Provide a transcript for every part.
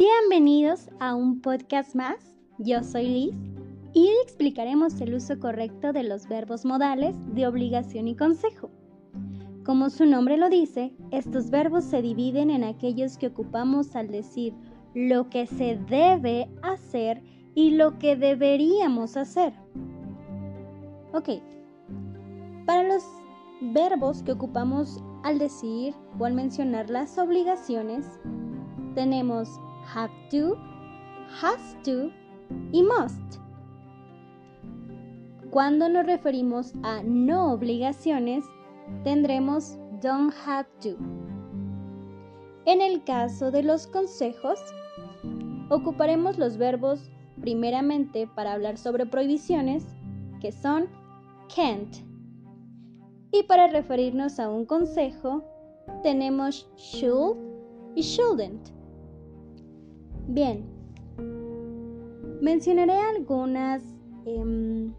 Bienvenidos a un podcast más. Yo soy Liz y explicaremos el uso correcto de los verbos modales de obligación y consejo. Como su nombre lo dice, estos verbos se dividen en aquellos que ocupamos al decir lo que se debe hacer y lo que deberíamos hacer. Ok, para los verbos que ocupamos al decir o al mencionar las obligaciones, tenemos have to, has to y must. Cuando nos referimos a no obligaciones, tendremos don't have to. En el caso de los consejos, ocuparemos los verbos primeramente para hablar sobre prohibiciones, que son can't. Y para referirnos a un consejo, tenemos should y shouldn't. Bien, mencionaré algunas em,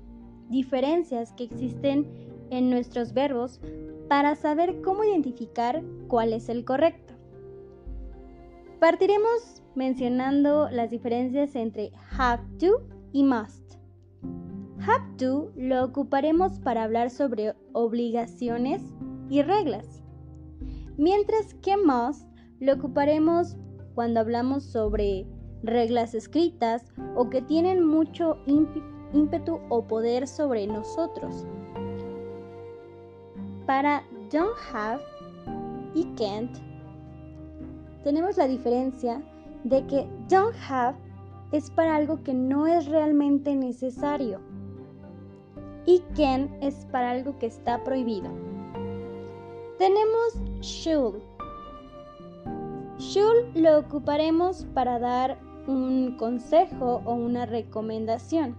diferencias que existen en nuestros verbos para saber cómo identificar cuál es el correcto. Partiremos mencionando las diferencias entre have to y must. Have to lo ocuparemos para hablar sobre obligaciones y reglas, mientras que must lo ocuparemos cuando hablamos sobre reglas escritas o que tienen mucho ímpetu o poder sobre nosotros. Para don't have y can't tenemos la diferencia de que don't have es para algo que no es realmente necesario y can es para algo que está prohibido. Tenemos should Should lo ocuparemos para dar un consejo o una recomendación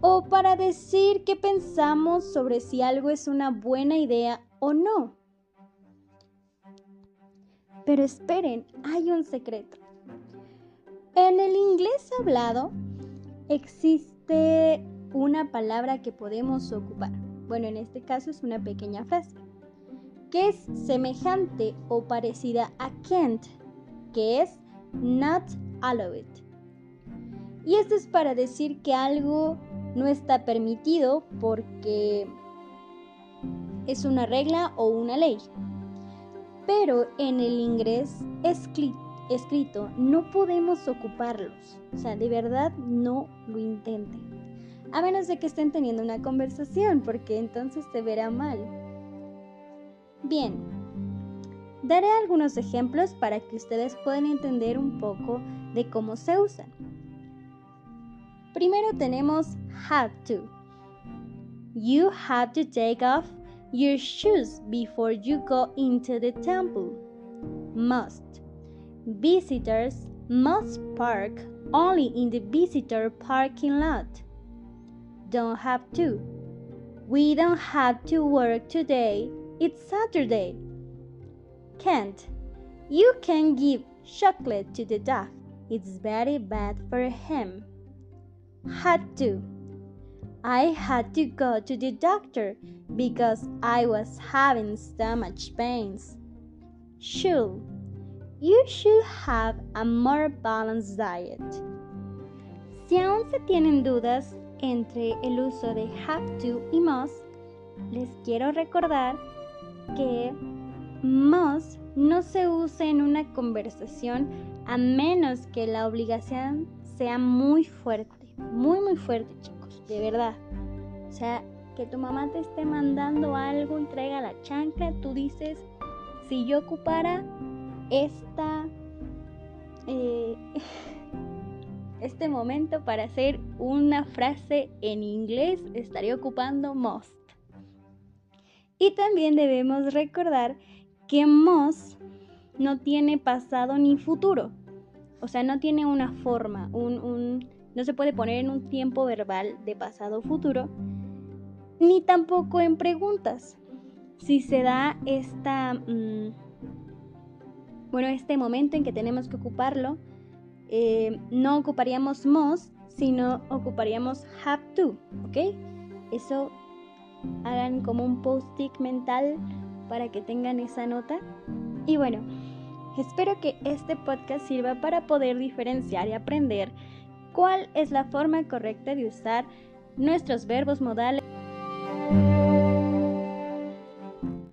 o para decir qué pensamos sobre si algo es una buena idea o no. Pero esperen, hay un secreto. En el inglés hablado existe una palabra que podemos ocupar. Bueno, en este caso es una pequeña frase, que es semejante o parecida a can't que es not allowed. Y esto es para decir que algo no está permitido porque es una regla o una ley. Pero en el inglés escrito no podemos ocuparlos. O sea, de verdad no lo intenten. A menos de que estén teniendo una conversación, porque entonces se verá mal. Bien, Daré algunos ejemplos para que ustedes puedan entender un poco de cómo se usan. Primero tenemos have to. You have to take off your shoes before you go into the temple. Must. Visitors must park only in the visitor parking lot. Don't have to. We don't have to work today. It's Saturday. Can't. You can give chocolate to the dog. It's very bad for him. Had to. I had to go to the doctor because I was having stomach pains. Should. You should have a more balanced diet. Si aún se tienen dudas entre el uso de have to y must, les quiero recordar que must no se usa en una conversación a menos que la obligación sea muy fuerte, muy muy fuerte chicos, de verdad. O sea, que tu mamá te esté mandando algo, entrega la chancla, tú dices, si yo ocupara esta, eh, este momento para hacer una frase en inglés, estaría ocupando must. Y también debemos recordar que Moss no tiene pasado ni futuro. O sea, no tiene una forma, un, no se puede poner en un tiempo verbal de pasado o futuro, ni tampoco en preguntas. Si se da esta, mm, bueno, este momento en que tenemos que ocuparlo, eh, no ocuparíamos must, sino ocuparíamos have to, ¿ok? Eso hagan como un post-it mental para que tengan esa nota. Y bueno, Espero que este podcast sirva para poder diferenciar y aprender cuál es la forma correcta de usar nuestros verbos modales